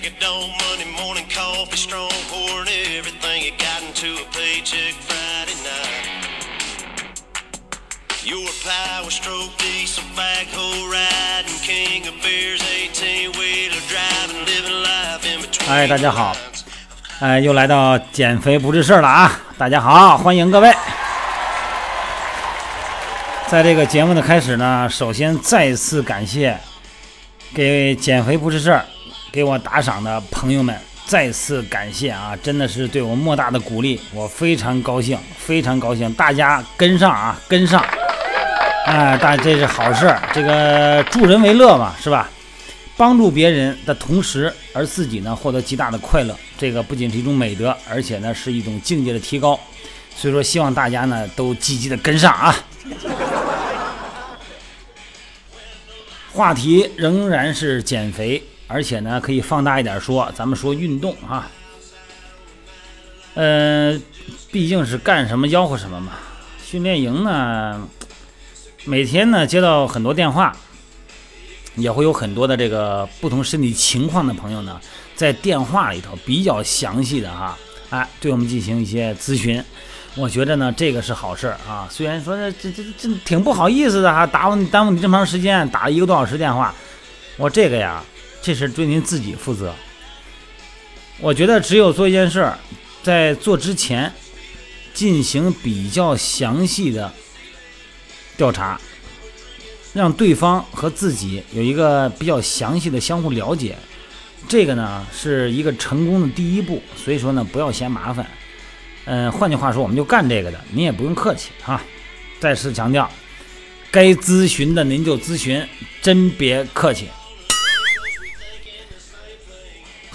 Pack it on Monday morning, coffee strong, pouring everything you got into a paycheck Friday night. You're power stroke diesel backhoe riding, king of beers, 18 wheeler driving, living life in between. 哎大家好哎，又来到减肥不是事儿了啊！大家好，欢迎各位。在这个节目的开始呢，首先再次感谢给减肥不是事儿给我打赏的朋友们，再次感谢啊！真的是对我莫大的鼓励，我非常高兴，非常高兴，大家跟上啊，跟上！哎，大这是好事，这个助人为乐嘛，是吧？帮助别人的同时，而自己呢获得极大的快乐，这个不仅是一种美德，而且呢是一种境界的提高。所以说，希望大家呢都积极的跟上啊。话题仍然是减肥，而且呢可以放大一点说，咱们说运动啊。呃，毕竟是干什么吆喝什么嘛。训练营呢，每天呢接到很多电话。也会有很多的这个不同身体情况的朋友呢，在电话里头比较详细的哈，哎，对我们进行一些咨询。我觉得呢，这个是好事儿啊。虽然说这这这这挺不好意思的哈，耽误耽误你这么长时间，打了一个多小时电话。我这个呀，这是对您自己负责。我觉得只有做一件事，在做之前进行比较详细的调查。让对方和自己有一个比较详细的相互了解，这个呢是一个成功的第一步。所以说呢，不要嫌麻烦。嗯，换句话说，我们就干这个的，您也不用客气哈。再次强调，该咨询的您就咨询，真别客气。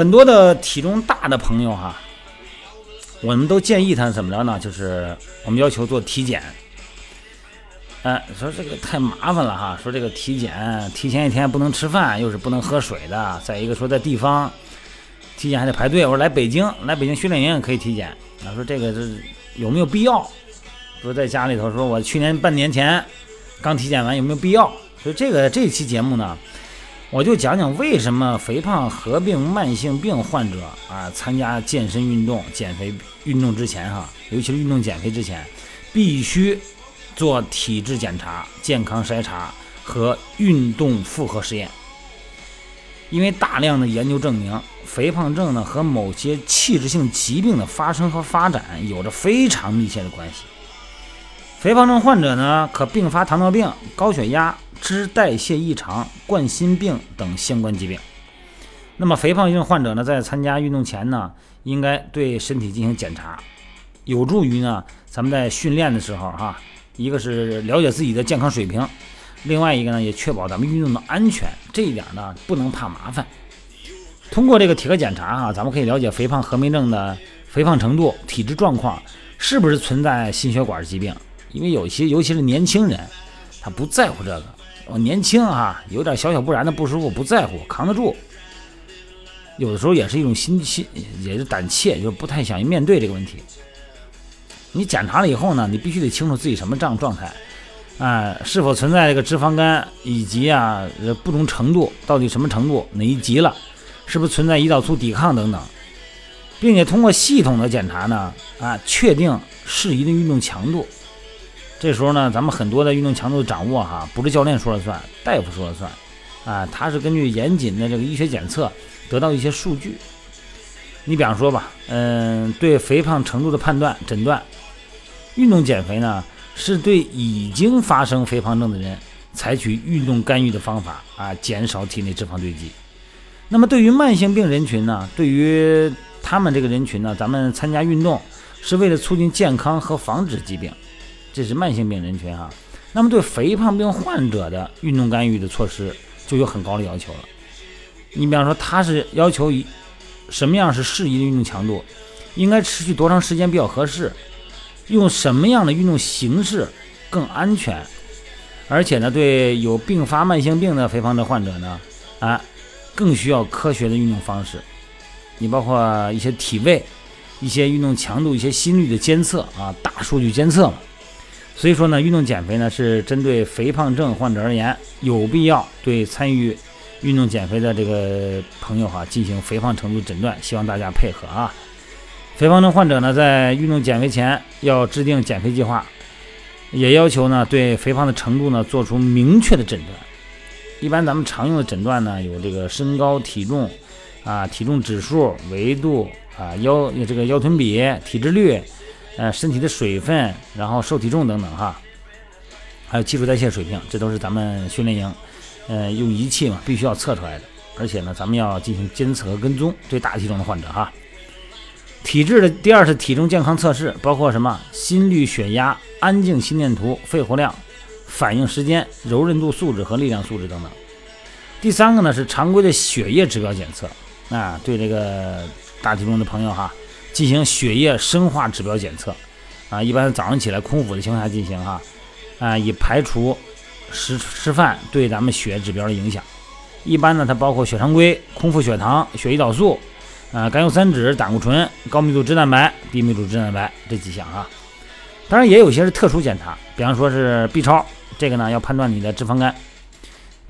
很多的体重大的朋友哈，我们都建议他怎么着呢？就是我们要求做体检。哎，说这个太麻烦了哈。说这个体检，提前一天不能吃饭，又是不能喝水的。再一个说在地方体检还得排队。我说来北京，来北京训练营也可以体检。他，说这个这有没有必要？说在家里头，说我去年半年前刚体检完，有没有必要？所以这个这期节目呢，我就讲讲为什么肥胖合并慢性病患者啊，参加健身运动、减肥运动之前哈，尤其是运动减肥之前，必须。做体质检查、健康筛查和运动负荷实验，因为大量的研究证明，肥胖症呢和某些器质性疾病的发生和发展有着非常密切的关系。肥胖症患者呢可并发糖尿病、高血压、脂代谢异常、冠心病等相关疾病。那么，肥胖症患者呢在参加运动前呢，应该对身体进行检查，有助于呢咱们在训练的时候哈。一个是了解自己的健康水平，另外一个呢，也确保咱们运动的安全。这一点呢，不能怕麻烦。通过这个体格检查啊，咱们可以了解肥胖合并症的肥胖程度、体质状况，是不是存在心血管疾病。因为有些，尤其是年轻人，他不在乎这个。我年轻啊，有点小小不然的不舒服，不在乎，扛得住。有的时候也是一种心心，也是胆怯，就不太想面对这个问题。你检查了以后呢，你必须得清楚自己什么状状态，啊，是否存在这个脂肪肝，以及啊不同程度到底什么程度哪一级了，是不是存在胰岛素抵抗等等，并且通过系统的检查呢，啊，确定适宜的运动强度。这时候呢，咱们很多的运动强度的掌握哈，不是教练说了算，大夫说了算，啊，他是根据严谨的这个医学检测得到一些数据。你比方说吧，嗯，对肥胖程度的判断诊断。运动减肥呢，是对已经发生肥胖症的人采取运动干预的方法啊，减少体内脂肪堆积。那么对于慢性病人群呢，对于他们这个人群呢，咱们参加运动是为了促进健康和防止疾病，这是慢性病人群哈。那么对肥胖病患者的运动干预的措施就有很高的要求了。你比方说，他是要求一什么样是适宜的运动强度，应该持续多长时间比较合适？用什么样的运动形式更安全？而且呢，对有并发慢性病的肥胖的患者呢，啊，更需要科学的运动方式。你包括一些体位、一些运动强度、一些心率的监测啊，大数据监测嘛。所以说呢，运动减肥呢是针对肥胖症患者而言，有必要对参与运动减肥的这个朋友哈进行肥胖程度诊断，希望大家配合啊。肥胖症患者呢，在运动减肥前要制定减肥计划，也要求呢对肥胖的程度呢做出明确的诊断。一般咱们常用的诊断呢有这个身高、体重啊、体重指数、维度啊、腰这个腰臀比、体脂率、呃身体的水分，然后瘦体重等等哈。还有基础代谢水平，这都是咱们训练营，呃，用仪器嘛，必须要测出来的。而且呢，咱们要进行监测和跟踪，对大体重的患者哈。体质的第二是体重健康测试，包括什么心率、血压、安静心电图、肺活量、反应时间、柔韧度素质和力量素质等等。第三个呢是常规的血液指标检测，啊，对这个大体重的朋友哈，进行血液生化指标检测，啊，一般早上起来空腹的情况下进行哈。啊，以排除吃吃饭对咱们血指标的影响。一般呢，它包括血常规、空腹血糖、血胰岛素、啊甘油三酯、胆固醇、高密度脂蛋白、低密度脂蛋白这几项啊。当然，也有些是特殊检查，比方说是 B 超，这个呢要判断你的脂肪肝。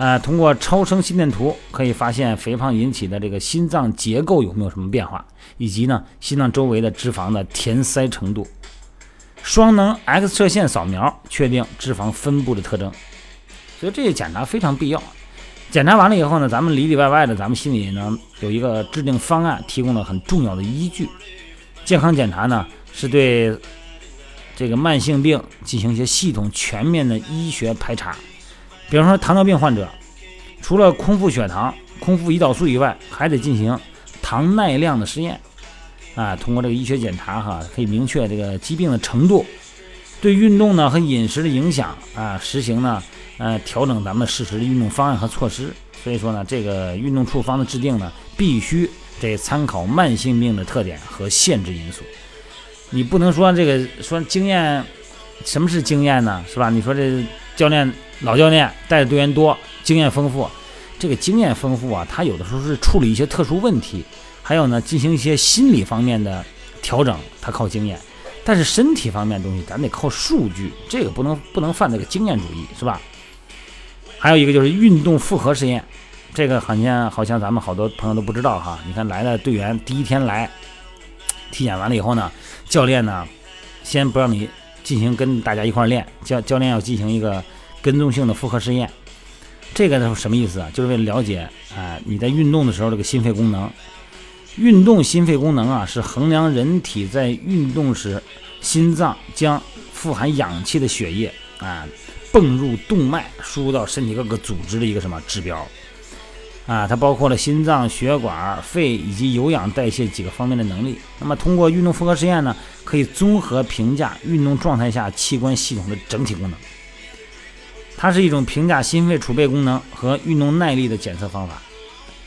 啊，通过超声心电图可以发现肥胖引起的这个心脏结构有没有什么变化，以及呢心脏周围的脂肪的填塞程度。双能 X 射线扫描确定脂肪分布的特征，所以这些检查非常必要。检查完了以后呢，咱们里里外外的，咱们心里呢有一个制定方案，提供了很重要的依据。健康检查呢是对这个慢性病进行一些系统全面的医学排查。比方说糖尿病患者，除了空腹血糖、空腹胰岛素以外，还得进行糖耐量的实验。啊，通过这个医学检查哈，可以明确这个疾病的程度，对运动呢和饮食的影响啊，实行呢呃调整咱们适时的运动方案和措施。所以说呢，这个运动处方的制定呢，必须得参考慢性病的特点和限制因素。你不能说这个说经验，什么是经验呢？是吧？你说这教练老教练带的队员多，经验丰富，这个经验丰富啊，他有的时候是处理一些特殊问题。还有呢，进行一些心理方面的调整，它靠经验；但是身体方面东西，咱得靠数据，这个不能不能犯这个经验主义，是吧？还有一个就是运动复合实验，这个好像好像咱们好多朋友都不知道哈。你看来的队员第一天来体检完了以后呢，教练呢先不让你进行跟大家一块练，教教练要进行一个跟踪性的复合试验。这个是什么意思啊？就是为了了解啊你在运动的时候这个心肺功能。运动心肺功能啊，是衡量人体在运动时心脏将富含氧气的血液啊泵入动脉，输入到身体各个组织的一个什么指标啊？它包括了心脏、血管、肺以及有氧代谢几个方面的能力。那么通过运动复合实验呢，可以综合评价运动状态下器官系统的整体功能。它是一种评价心肺储备功能和运动耐力的检测方法。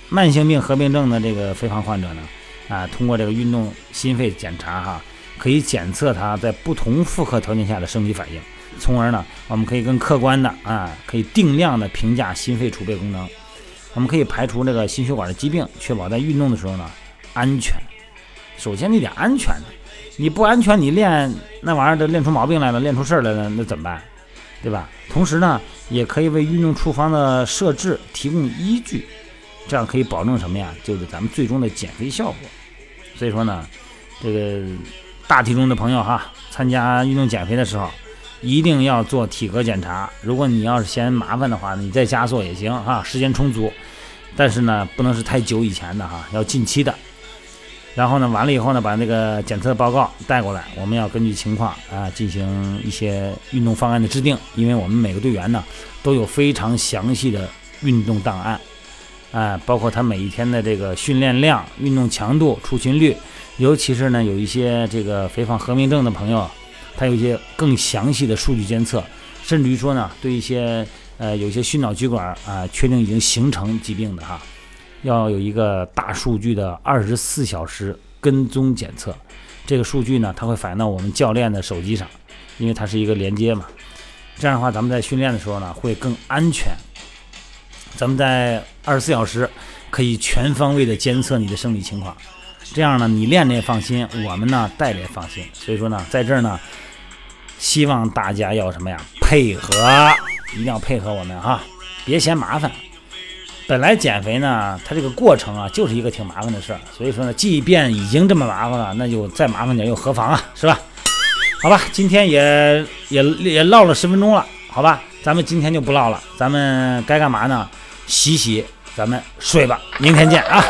慢性病合并症的这个肥胖患者呢，啊，通过这个运动心肺检查哈，可以检测他在不同负荷条件下的生理反应，从而呢，我们可以更客观的啊，可以定量的评价心肺储备功能。我们可以排除这个心血管的疾病，确保在运动的时候呢安全。首先你得安全，你不安全，你练那玩意儿都练出毛病来了，练出事儿来了，那怎么办？对吧？同时呢，也可以为运动处方的设置提供依据。这样可以保证什么呀？就是咱们最终的减肥效果。所以说呢，这个大体重的朋友哈，参加运动减肥的时候，一定要做体格检查。如果你要是嫌麻烦的话，你在家做也行哈，时间充足。但是呢，不能是太久以前的哈，要近期的。然后呢，完了以后呢，把那个检测报告带过来，我们要根据情况啊进行一些运动方案的制定。因为我们每个队员呢都有非常详细的运动档案。啊，包括他每一天的这个训练量、运动强度、出勤率，尤其是呢，有一些这个肥胖合并症的朋友，他有一些更详细的数据监测，甚至于说呢，对一些呃有一些心脑血管啊，确定已经形成疾病的哈，要有一个大数据的二十四小时跟踪检测，这个数据呢，它会反映到我们教练的手机上，因为它是一个连接嘛，这样的话，咱们在训练的时候呢，会更安全。咱们在二十四小时可以全方位的监测你的生理情况，这样呢，你练着也放心，我们呢带着也放心。所以说呢，在这儿呢，希望大家要什么呀？配合，一定要配合我们哈，别嫌麻烦。本来减肥呢，它这个过程啊，就是一个挺麻烦的事儿。所以说呢，即便已经这么麻烦了，那就再麻烦点又何妨啊，是吧？好吧，今天也也也唠了十分钟了，好吧，咱们今天就不唠了，咱们该干嘛呢？洗洗，咱们睡吧，明天见啊。